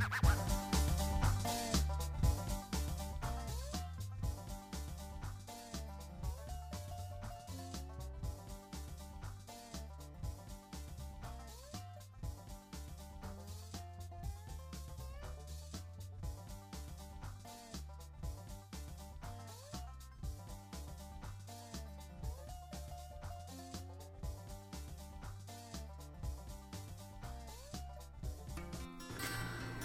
What?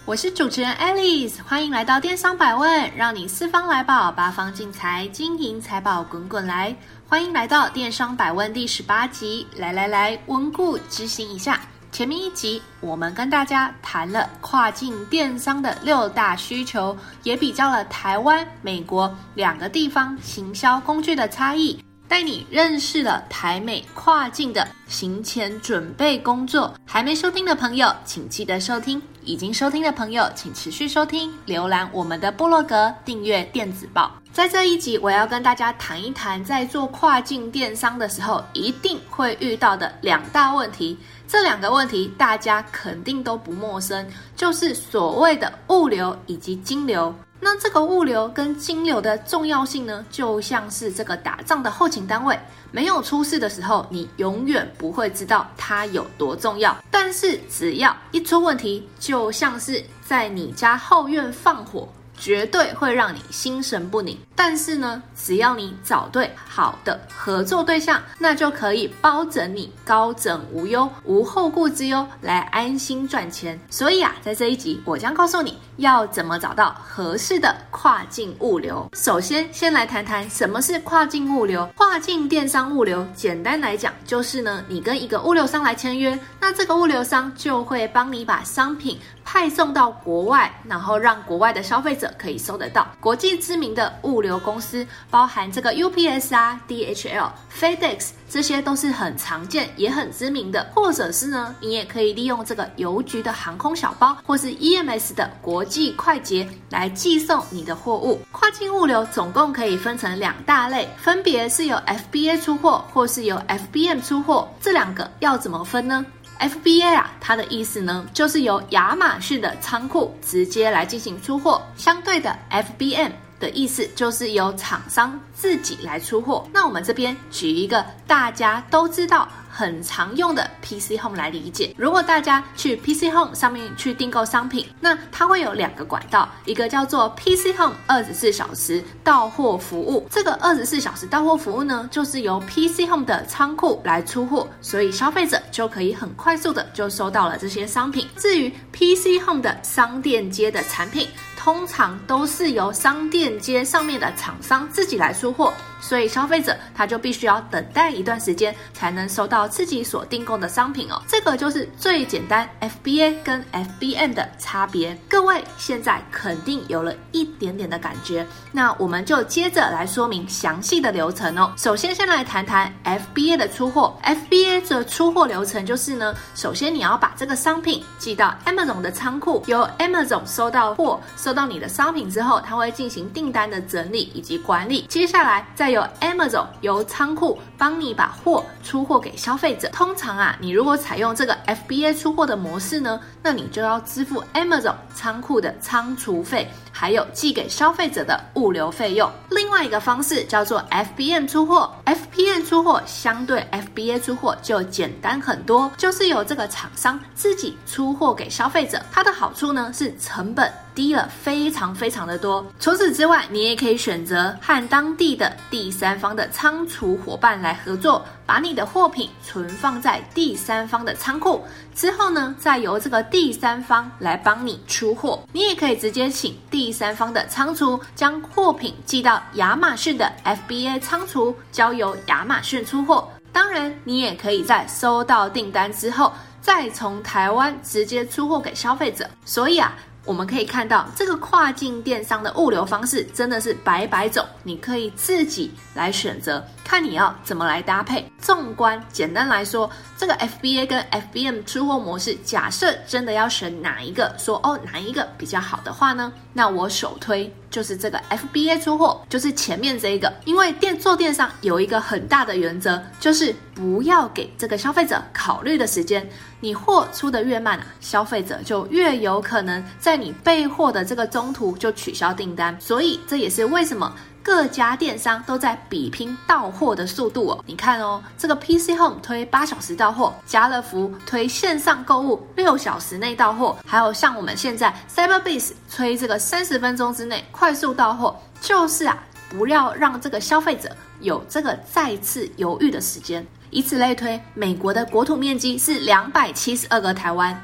我是主持人 Alice，欢迎来到电商百问，让你四方来宝，八方进财，金银财宝滚滚来。欢迎来到电商百问第十八集，来来来，温故知新一下。前面一集我们跟大家谈了跨境电商的六大需求，也比较了台湾、美国两个地方行销工具的差异。带你认识了台美跨境的行前准备工作，还没收听的朋友，请记得收听；已经收听的朋友，请持续收听。浏览我们的部落格，订阅电子报。在这一集，我要跟大家谈一谈，在做跨境电商的时候，一定会遇到的两大问题。这两个问题，大家肯定都不陌生，就是所谓的物流以及金流。那这个物流跟金流的重要性呢，就像是这个打仗的后勤单位，没有出事的时候，你永远不会知道它有多重要。但是只要一出问题，就像是在你家后院放火。绝对会让你心神不宁，但是呢，只要你找对好的合作对象，那就可以包拯你高枕无忧、无后顾之忧，来安心赚钱。所以啊，在这一集，我将告诉你要怎么找到合适的跨境物流。首先，先来谈谈什么是跨境物流。跨境电商物流，简单来讲，就是呢，你跟一个物流商来签约，那这个物流商就会帮你把商品派送到国外，然后让国外的消费者可以收得到。国际知名的物流公司，包含这个 UPS 啊、DHL、FedEx，这些都是很常见也很知名的。或者是呢，你也可以利用这个邮局的航空小包，或是 EMS 的国际快捷来寄送你的货物。跨境物流总共可以分成两大类，分别是由 FBA 出货，或是由 FBM 出货。这两个要怎么分呢？FBA 啊，它的意思呢，就是由亚马逊的仓库直接来进行出货。相对的，FBM 的意思就是由厂商自己来出货。那我们这边举一个大家都知道，很常用的 PC Home 来理解，如果大家去 PC Home 上面去订购商品，那它会有两个管道，一个叫做 PC Home 二十四小时到货服务。这个二十四小时到货服务呢，就是由 PC Home 的仓库来出货，所以消费者就可以很快速的就收到了这些商品。至于 PC Home 的商店街的产品，通常都是由商店街上面的厂商自己来出货。所以消费者他就必须要等待一段时间，才能收到自己所订购的商品哦。这个就是最简单 FBA 跟 FBM 的差别。各位现在肯定有了一点点的感觉，那我们就接着来说明详细的流程哦。首先，先来谈谈 FBA 的出货。FBA 的出货流程就是呢，首先你要把这个商品寄到 Amazon 的仓库，由 Amazon 收到货，收到你的商品之后，它会进行订单的整理以及管理。接下来再由 Amazon 由仓库帮你把货出货给消费者。通常啊，你如果采用这个 FBA 出货的模式呢，那你就要支付 Amazon 仓库的仓储费，还有寄给消费者的物流费用。另外一个方式叫做 FBM 出货，FBM 出货相对 FBA 出货就简单很多，就是由这个厂商自己出货给消费者。它的好处呢是成本低了非常非常的多。除此之外，你也可以选择和当地的第三方的仓储伙伴来合作，把你的货品存放在第三方的仓库，之后呢，再由这个第三方来帮你出货。你也可以直接请第三方的仓储将货品寄到亚马逊的 FBA 仓储，交由亚马逊出货。当然，你也可以在收到订单之后，再从台湾直接出货给消费者。所以啊。我们可以看到，这个跨境电商的物流方式真的是百百种，你可以自己来选择，看你要怎么来搭配。纵观简单来说，这个 FBA 跟 FBM 出货模式，假设真的要选哪一个，说哦哪一个比较好的话呢？那我首推。就是这个 FBA 出货，就是前面这一个。因为电做电商有一个很大的原则，就是不要给这个消费者考虑的时间。你货出的越慢啊，消费者就越有可能在你备货的这个中途就取消订单。所以这也是为什么。各家电商都在比拼到货的速度哦。你看哦，这个 PC Home 推八小时到货，家乐福推线上购物六小时内到货，还有像我们现在 Cyberbiz 推这个三十分钟之内快速到货，就是啊，不要让这个消费者有这个再次犹豫的时间。以此类推，美国的国土面积是两百七十二个台湾，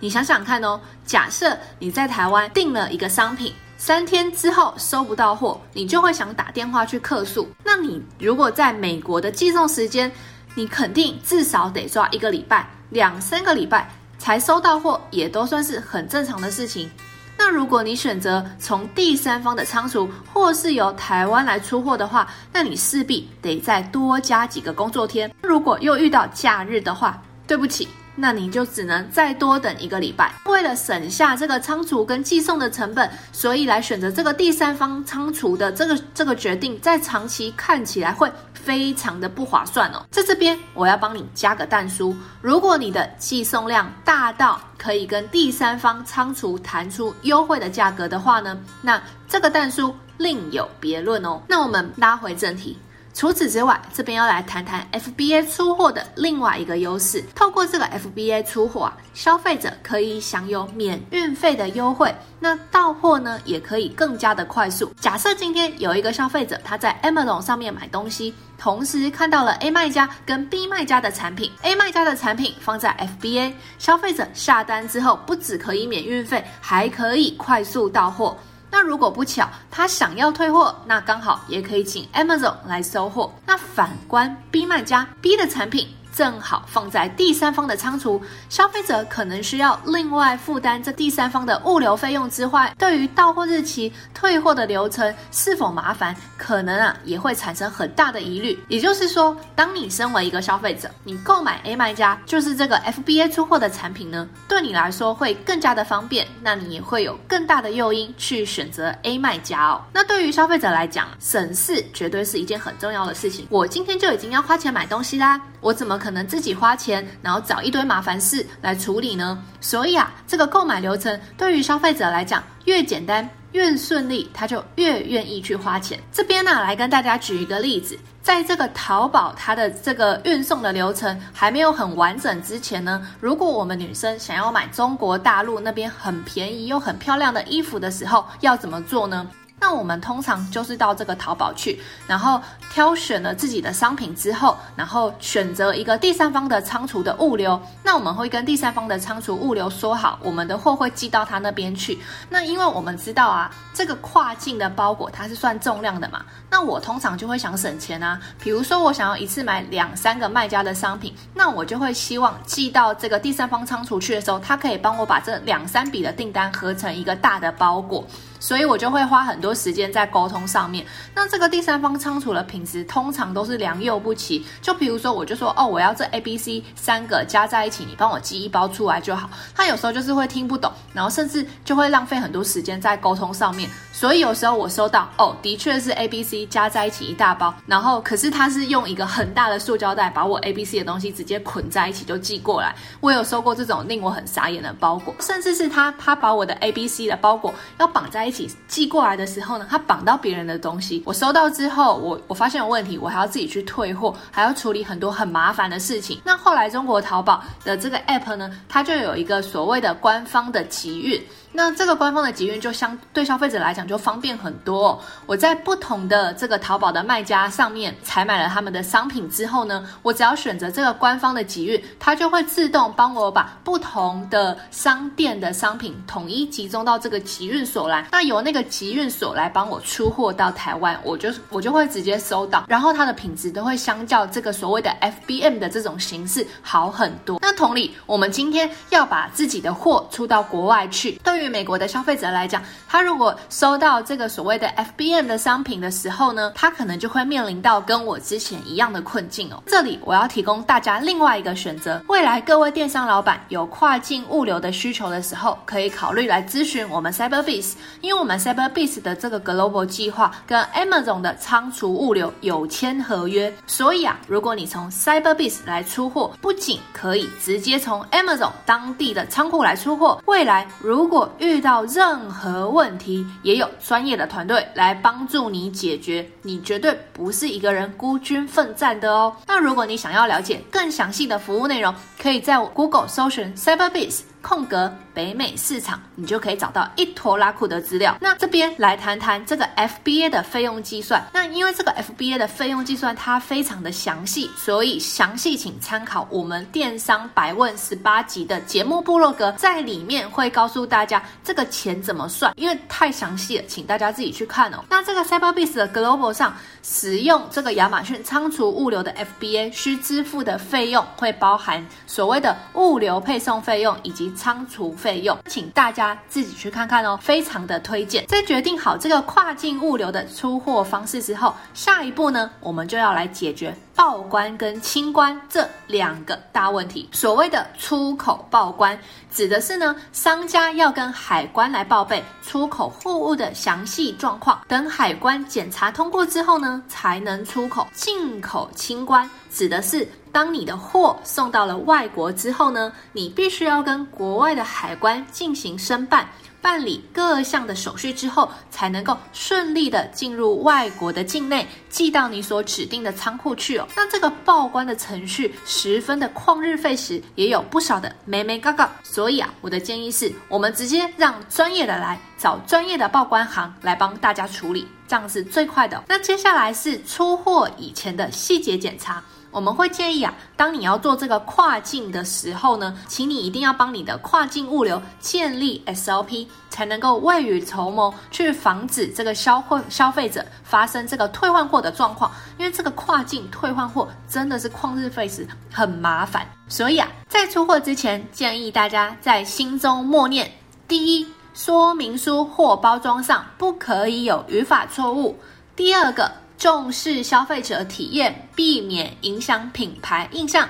你想想看哦，假设你在台湾订了一个商品。三天之后收不到货，你就会想打电话去客诉。那你如果在美国的寄送时间，你肯定至少得抓一个礼拜、两三个礼拜才收到货，也都算是很正常的事情。那如果你选择从第三方的仓储，或是由台湾来出货的话，那你势必得再多加几个工作天。如果又遇到假日的话，对不起。那你就只能再多等一个礼拜。为了省下这个仓储跟寄送的成本，所以来选择这个第三方仓储的这个这个决定，在长期看起来会非常的不划算哦。在这边我要帮你加个蛋书，如果你的寄送量大到可以跟第三方仓储谈出优惠的价格的话呢，那这个蛋书另有别论哦。那我们拉回正题。除此之外，这边要来谈谈 FBA 出货的另外一个优势。透过这个 FBA 出货啊，消费者可以享有免运费的优惠，那到货呢也可以更加的快速。假设今天有一个消费者他在 Amazon 上面买东西，同时看到了 A 卖家跟 B 卖家的产品，A 卖家的产品放在 FBA，消费者下单之后不只可以免运费，还可以快速到货。如果不巧，他想要退货，那刚好也可以请 Amazon 来收货。那反观 B 卖家，B 的产品。正好放在第三方的仓储，消费者可能需要另外负担这第三方的物流费用之外，对于到货日期、退货的流程是否麻烦，可能啊也会产生很大的疑虑。也就是说，当你身为一个消费者，你购买 A 卖家就是这个 FBA 出货的产品呢，对你来说会更加的方便，那你也会有更大的诱因去选择 A 卖家哦。那对于消费者来讲，省事绝对是一件很重要的事情。我今天就已经要花钱买东西啦，我怎么可能自己花钱，然后找一堆麻烦事来处理呢？所以啊，这个购买流程对于消费者来讲，越简单越顺利，他就越愿意去花钱。这边呢，来跟大家举一个例子，在这个淘宝它的这个运送的流程还没有很完整之前呢，如果我们女生想要买中国大陆那边很便宜又很漂亮的衣服的时候，要怎么做呢？那我们通常就是到这个淘宝去，然后挑选了自己的商品之后，然后选择一个第三方的仓储的物流。那我们会跟第三方的仓储物流说好，我们的货会寄到他那边去。那因为我们知道啊，这个跨境的包裹它是算重量的嘛，那我通常就会想省钱啊。比如说我想要一次买两三个卖家的商品，那我就会希望寄到这个第三方仓储去的时候，他可以帮我把这两三笔的订单合成一个大的包裹。所以我就会花很多时间在沟通上面。那这个第三方仓储的品质通常都是良莠不齐。就比如说，我就说哦，我要这 A、B、C 三个加在一起，你帮我寄一包出来就好。他有时候就是会听不懂，然后甚至就会浪费很多时间在沟通上面。所以有时候我收到哦，的确是 A、B、C 加在一起一大包，然后可是他是用一个很大的塑胶袋把我 A、B、C 的东西直接捆在一起就寄过来。我有收过这种令我很傻眼的包裹，甚至是他他把我的 A、B、C 的包裹要绑在一起。寄过来的时候呢，他绑到别人的东西，我收到之后，我我发现有问题，我还要自己去退货，还要处理很多很麻烦的事情。那后来中国淘宝的这个 app 呢，它就有一个所谓的官方的集运。那这个官方的集运就相对消费者来讲就方便很多哦。我在不同的这个淘宝的卖家上面采买了他们的商品之后呢，我只要选择这个官方的集运，它就会自动帮我把不同的商店的商品统一集中到这个集运所来。那由那个集运所来帮我出货到台湾，我就我就会直接收到，然后它的品质都会相较这个所谓的 FBM 的这种形式好很多。那同理，我们今天要把自己的货出到国外去，对于对于美国的消费者来讲，他如果收到这个所谓的 FBM 的商品的时候呢，他可能就会面临到跟我之前一样的困境哦。这里我要提供大家另外一个选择，未来各位电商老板有跨境物流的需求的时候，可以考虑来咨询我们 Cyberbis 因为我们 Cyberbiz 的这个 Global 计划跟 Amazon 的仓储物流有签合约，所以啊，如果你从 Cyberbis 来出货，不仅可以直接从 Amazon 当地的仓库来出货，未来如果遇到任何问题，也有专业的团队来帮助你解决，你绝对不是一个人孤军奋战的哦。那如果你想要了解更详细的服务内容，可以在 Google 搜寻 Cyberbis。空格北美市场，你就可以找到一坨拉库的资料。那这边来谈谈这个 FBA 的费用计算。那因为这个 FBA 的费用计算它非常的详细，所以详细请参考我们电商百问十八集的节目部落格，在里面会告诉大家这个钱怎么算，因为太详细了，请大家自己去看哦。那这个 Cyberbiz 的 Global 上使用这个亚马逊仓储物流的 FBA 需支付的费用，会包含所谓的物流配送费用以及仓储费用，请大家自己去看看哦，非常的推荐。在决定好这个跨境物流的出货方式之后，下一步呢，我们就要来解决报关跟清关这两个大问题。所谓的出口报关，指的是呢，商家要跟海关来报备出口货物的详细状况，等海关检查通过之后呢，才能出口。进口清关，指的是。当你的货送到了外国之后呢，你必须要跟国外的海关进行申办，办理各项的手续之后，才能够顺利的进入外国的境内，寄到你所指定的仓库去哦。那这个报关的程序十分的旷日费时，也有不少的眉眉角角。所以啊，我的建议是，我们直接让专业的来找专业的报关行来帮大家处理，这样是最快的。那接下来是出货以前的细节检查。我们会建议啊，当你要做这个跨境的时候呢，请你一定要帮你的跨境物流建立 SOP，才能够未雨绸缪，去防止这个消费消费者发生这个退换货的状况。因为这个跨境退换货真的是旷日费时，很麻烦。所以啊，在出货之前，建议大家在心中默念：第一，说明书或包装上不可以有语法错误；第二个。重视消费者体验，避免影响品牌印象。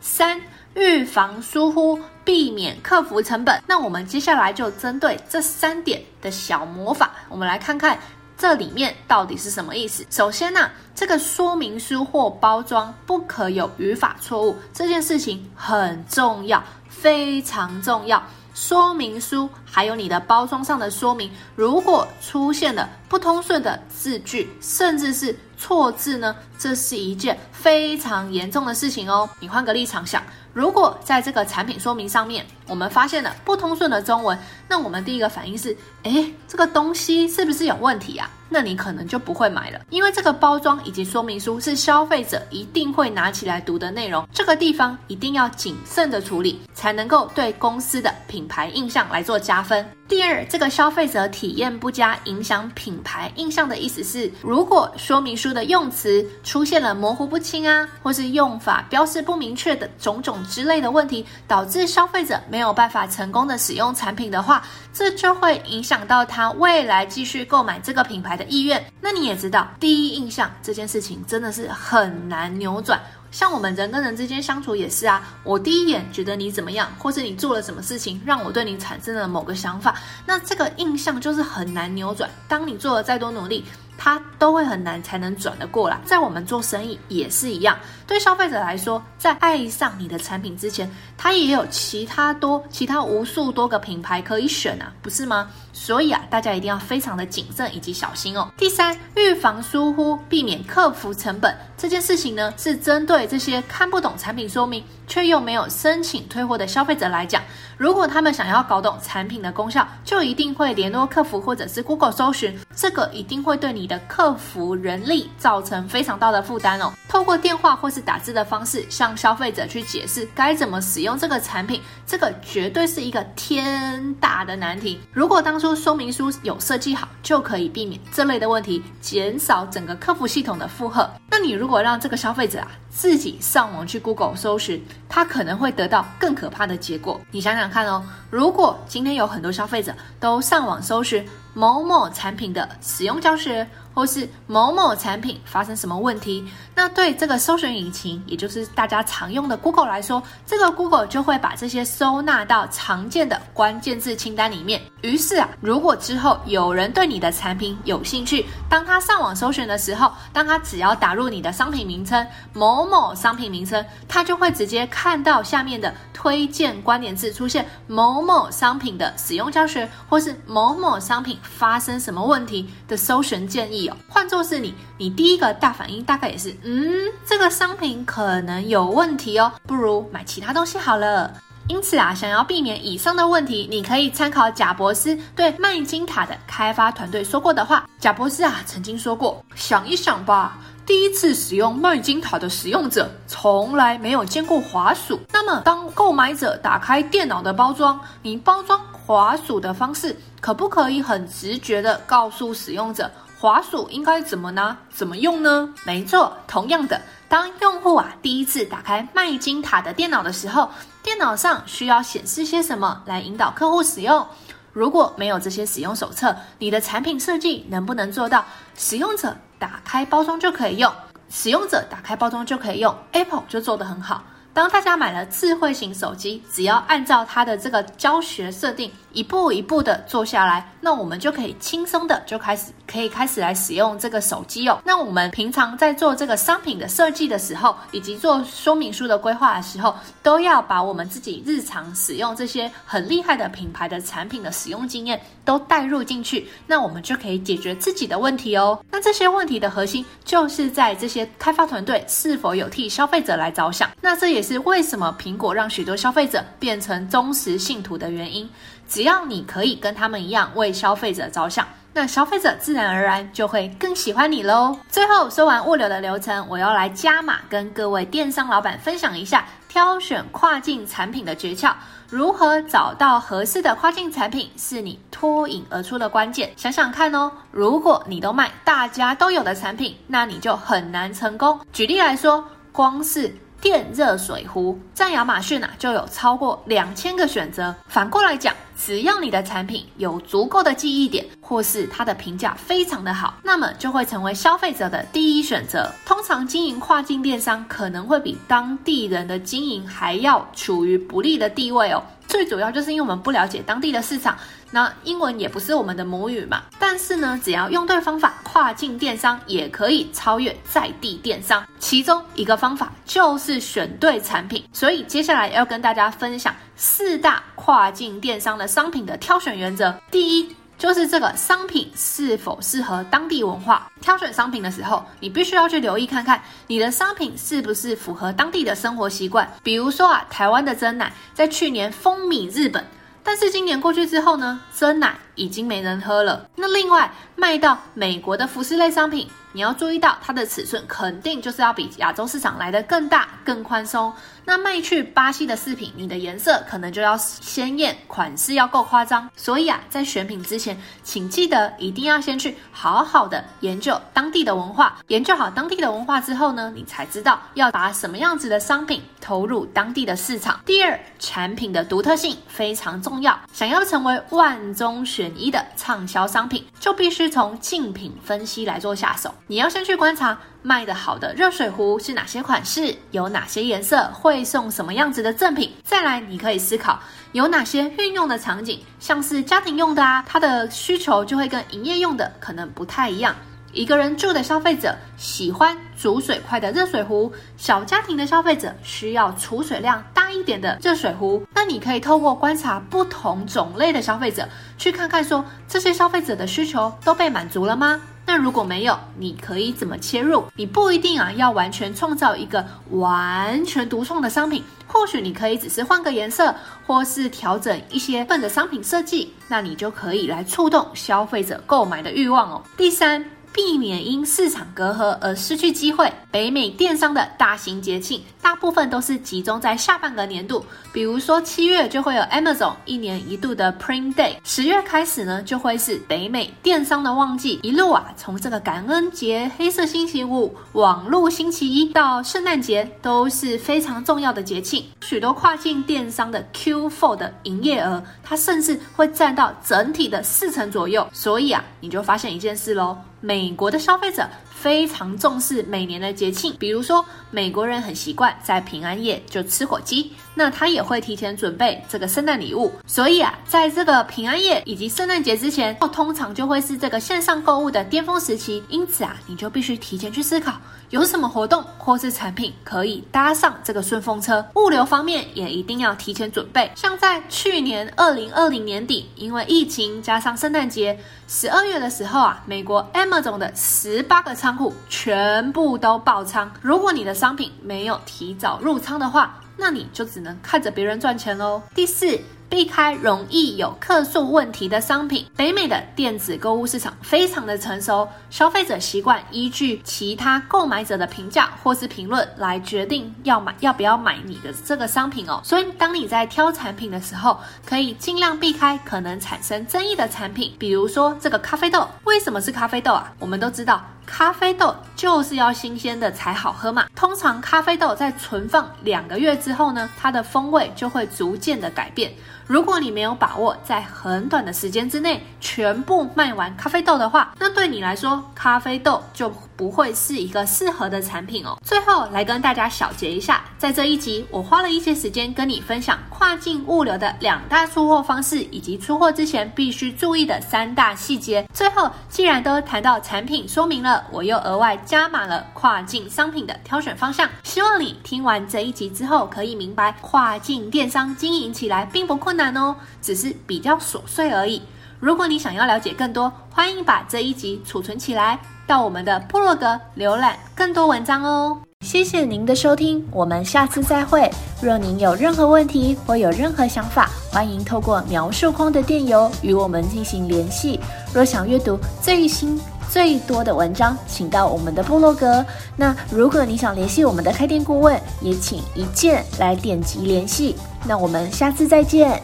三、预防疏忽，避免克服成本。那我们接下来就针对这三点的小魔法，我们来看看这里面到底是什么意思。首先呢、啊，这个说明书或包装不可有语法错误，这件事情很重要，非常重要。说明书还有你的包装上的说明，如果出现了不通顺的字句，甚至是错字呢，这是一件非常严重的事情哦。你换个立场想，如果在这个产品说明上面，我们发现了不通顺的中文，那我们第一个反应是，诶，这个东西是不是有问题啊？那你可能就不会买了，因为这个包装以及说明书是消费者一定会拿起来读的内容，这个地方一定要谨慎的处理，才能够对公司的品牌印象来做加分。第二，这个消费者体验不佳，影响品牌印象的意思是，如果说明书的用词出现了模糊不清啊，或是用法标示不明确的种种之类的问题，导致消费者没有办法成功的使用产品的话，这就会影响到他未来继续购买这个品牌的意愿。那你也知道，第一印象这件事情真的是很难扭转。像我们人跟人之间相处也是啊，我第一眼觉得你怎么样，或是你做了什么事情让我对你产生了某个想法，那这个印象就是很难扭转。当你做了再多努力，它都会很难才能转得过来。在我们做生意也是一样，对消费者来说，在爱上你的产品之前，他也有其他多、其他无数多个品牌可以选啊，不是吗？所以啊，大家一定要非常的谨慎以及小心哦。第三，预防疏忽，避免客服成本。这件事情呢，是针对这些看不懂产品说明却又没有申请退货的消费者来讲。如果他们想要搞懂产品的功效，就一定会联络客服或者是 Google 搜寻，这个一定会对你的客服人力造成非常大的负担哦。透过电话或是打字的方式向消费者去解释该怎么使用这个产品，这个绝对是一个天大的难题。如果当初说明书有设计好，就可以避免这类的问题，减少整个客服系统的负荷。那你如果让这个消费者啊自己上网去 Google 搜寻，他可能会得到更可怕的结果。你想想看哦，如果今天有很多消费者都上网搜寻某某产品的使用教学，或是某某产品发生什么问题，那对这个搜寻引擎，也就是大家常用的 Google 来说，这个 Google 就会把这些收纳到常见的关键字清单里面。于是啊，如果之后有人对你的产品有兴趣，当他上网搜寻的时候，当他只要打入你的商品名称某某商品名称，他就会直接看到下面的推荐关联字出现某某商品的使用教学，或是某某商品发生什么问题的搜寻建议。换作是你，你第一个大反应大概也是，嗯，这个商品可能有问题哦，不如买其他东西好了。因此啊，想要避免以上的问题，你可以参考贾博斯对麦金塔的开发团队说过的话。贾博斯啊曾经说过：“想一想吧，第一次使用麦金塔的使用者从来没有见过滑鼠。那么，当购买者打开电脑的包装，你包装滑鼠的方式，可不可以很直觉地告诉使用者？”滑鼠应该怎么拿？怎么用呢？没错，同样的，当用户啊第一次打开麦金塔的电脑的时候，电脑上需要显示些什么来引导客户使用？如果没有这些使用手册，你的产品设计能不能做到使用者打开包装就可以用？使用者打开包装就可以用，Apple 就做得很好。当大家买了智慧型手机，只要按照它的这个教学设定，一步一步的做下来，那我们就可以轻松的就开始可以开始来使用这个手机哦。那我们平常在做这个商品的设计的时候，以及做说明书的规划的时候，都要把我们自己日常使用这些很厉害的品牌的产品的使用经验都带入进去，那我们就可以解决自己的问题哦。那这些问题的核心就是在这些开发团队是否有替消费者来着想。那这也是为什么苹果让许多消费者变成忠实信徒的原因。只要你可以跟他们一样为消费者着想，那消费者自然而然就会更喜欢你喽。最后说完物流的流程，我要来加码跟各位电商老板分享一下挑选跨境产品的诀窍。如何找到合适的跨境产品，是你脱颖而出的关键。想想看哦，如果你都卖大家都有的产品，那你就很难成功。举例来说，光是电热水壶在亚马逊啊，就有超过两千个选择。反过来讲，只要你的产品有足够的记忆点，或是它的评价非常的好，那么就会成为消费者的第一选择。通常经营跨境电商可能会比当地人的经营还要处于不利的地位哦。最主要就是因为我们不了解当地的市场，那英文也不是我们的母语嘛。但是呢，只要用对方法，跨境电商也可以超越在地电商。其中一个方法就是选对产品。所以接下来要跟大家分享四大跨境电商的商品的挑选原则。第一，就是这个商品是否适合当地文化。挑选商品的时候，你必须要去留意看看你的商品是不是符合当地的生活习惯。比如说啊，台湾的珍奶在去年风靡日本，但是今年过去之后呢，真奶已经没人喝了。那另外卖到美国的服饰类商品，你要注意到它的尺寸肯定就是要比亚洲市场来的更大、更宽松。那卖去巴西的饰品，你的颜色可能就要鲜艳，款式要够夸张。所以啊，在选品之前，请记得一定要先去好好的研究当地的文化。研究好当地的文化之后呢，你才知道要把什么样子的商品投入当地的市场。第二，产品的独特性非常重要。想要成为万中选一的畅销商品，就必须从竞品分析来做下手。你要先去观察。卖得好的热水壶是哪些款式？有哪些颜色？会送什么样子的赠品？再来，你可以思考有哪些运用的场景，像是家庭用的啊，它的需求就会跟营业用的可能不太一样。一个人住的消费者喜欢煮水快的热水壶，小家庭的消费者需要储水量大一点的热水壶。那你可以透过观察不同种类的消费者，去看看说这些消费者的需求都被满足了吗？那如果没有，你可以怎么切入？你不一定啊，要完全创造一个完全独创的商品，或许你可以只是换个颜色，或是调整一些份的商品设计，那你就可以来触动消费者购买的欲望哦。第三，避免因市场隔阂而失去机会。北美电商的大型节庆大部分都是集中在下半个年度。比如说七月就会有 Amazon 一年一度的 Prime Day，十月开始呢就会是北美电商的旺季，一路啊从这个感恩节、黑色星期五、网络星期一到圣诞节都是非常重要的节庆。许多跨境电商的 Q4 的营业额，它甚至会占到整体的四成左右。所以啊，你就发现一件事喽。美国的消费者非常重视每年的节庆，比如说美国人很习惯在平安夜就吃火鸡，那他也会提前准备这个圣诞礼物。所以啊，在这个平安夜以及圣诞节之前，通常就会是这个线上购物的巅峰时期。因此啊，你就必须提前去思考有什么活动或是产品可以搭上这个顺风车。物流方面也一定要提前准备。像在去年二零二零年底，因为疫情加上圣诞节，十二月的时候啊，美国 Amazon 的十八个仓库全部都爆仓，如果你的商品没有提早入仓的话，那你就只能看着别人赚钱喽。第四。避开容易有客诉问题的商品。北美的电子购物市场非常的成熟，消费者习惯依据其他购买者的评价或是评论来决定要买要不要买你的这个商品哦。所以当你在挑产品的时候，可以尽量避开可能产生争议的产品，比如说这个咖啡豆。为什么是咖啡豆啊？我们都知道。咖啡豆就是要新鲜的才好喝嘛。通常咖啡豆在存放两个月之后呢，它的风味就会逐渐的改变。如果你没有把握在很短的时间之内全部卖完咖啡豆的话，那对你来说，咖啡豆就不会是一个适合的产品哦。最后来跟大家小结一下，在这一集我花了一些时间跟你分享跨境物流的两大出货方式，以及出货之前必须注意的三大细节。最后，既然都谈到产品说明了，我又额外加码了跨境商品的挑选方向。希望你听完这一集之后，可以明白跨境电商经营起来并不困困难哦，只是比较琐碎而已。如果你想要了解更多，欢迎把这一集储存起来。到我们的部落格浏览更多文章哦！谢谢您的收听，我们下次再会。若您有任何问题或有任何想法，欢迎透过描述框的电邮与我们进行联系。若想阅读最新最多的文章，请到我们的部落格。那如果你想联系我们的开店顾问，也请一键来点击联系。那我们下次再见。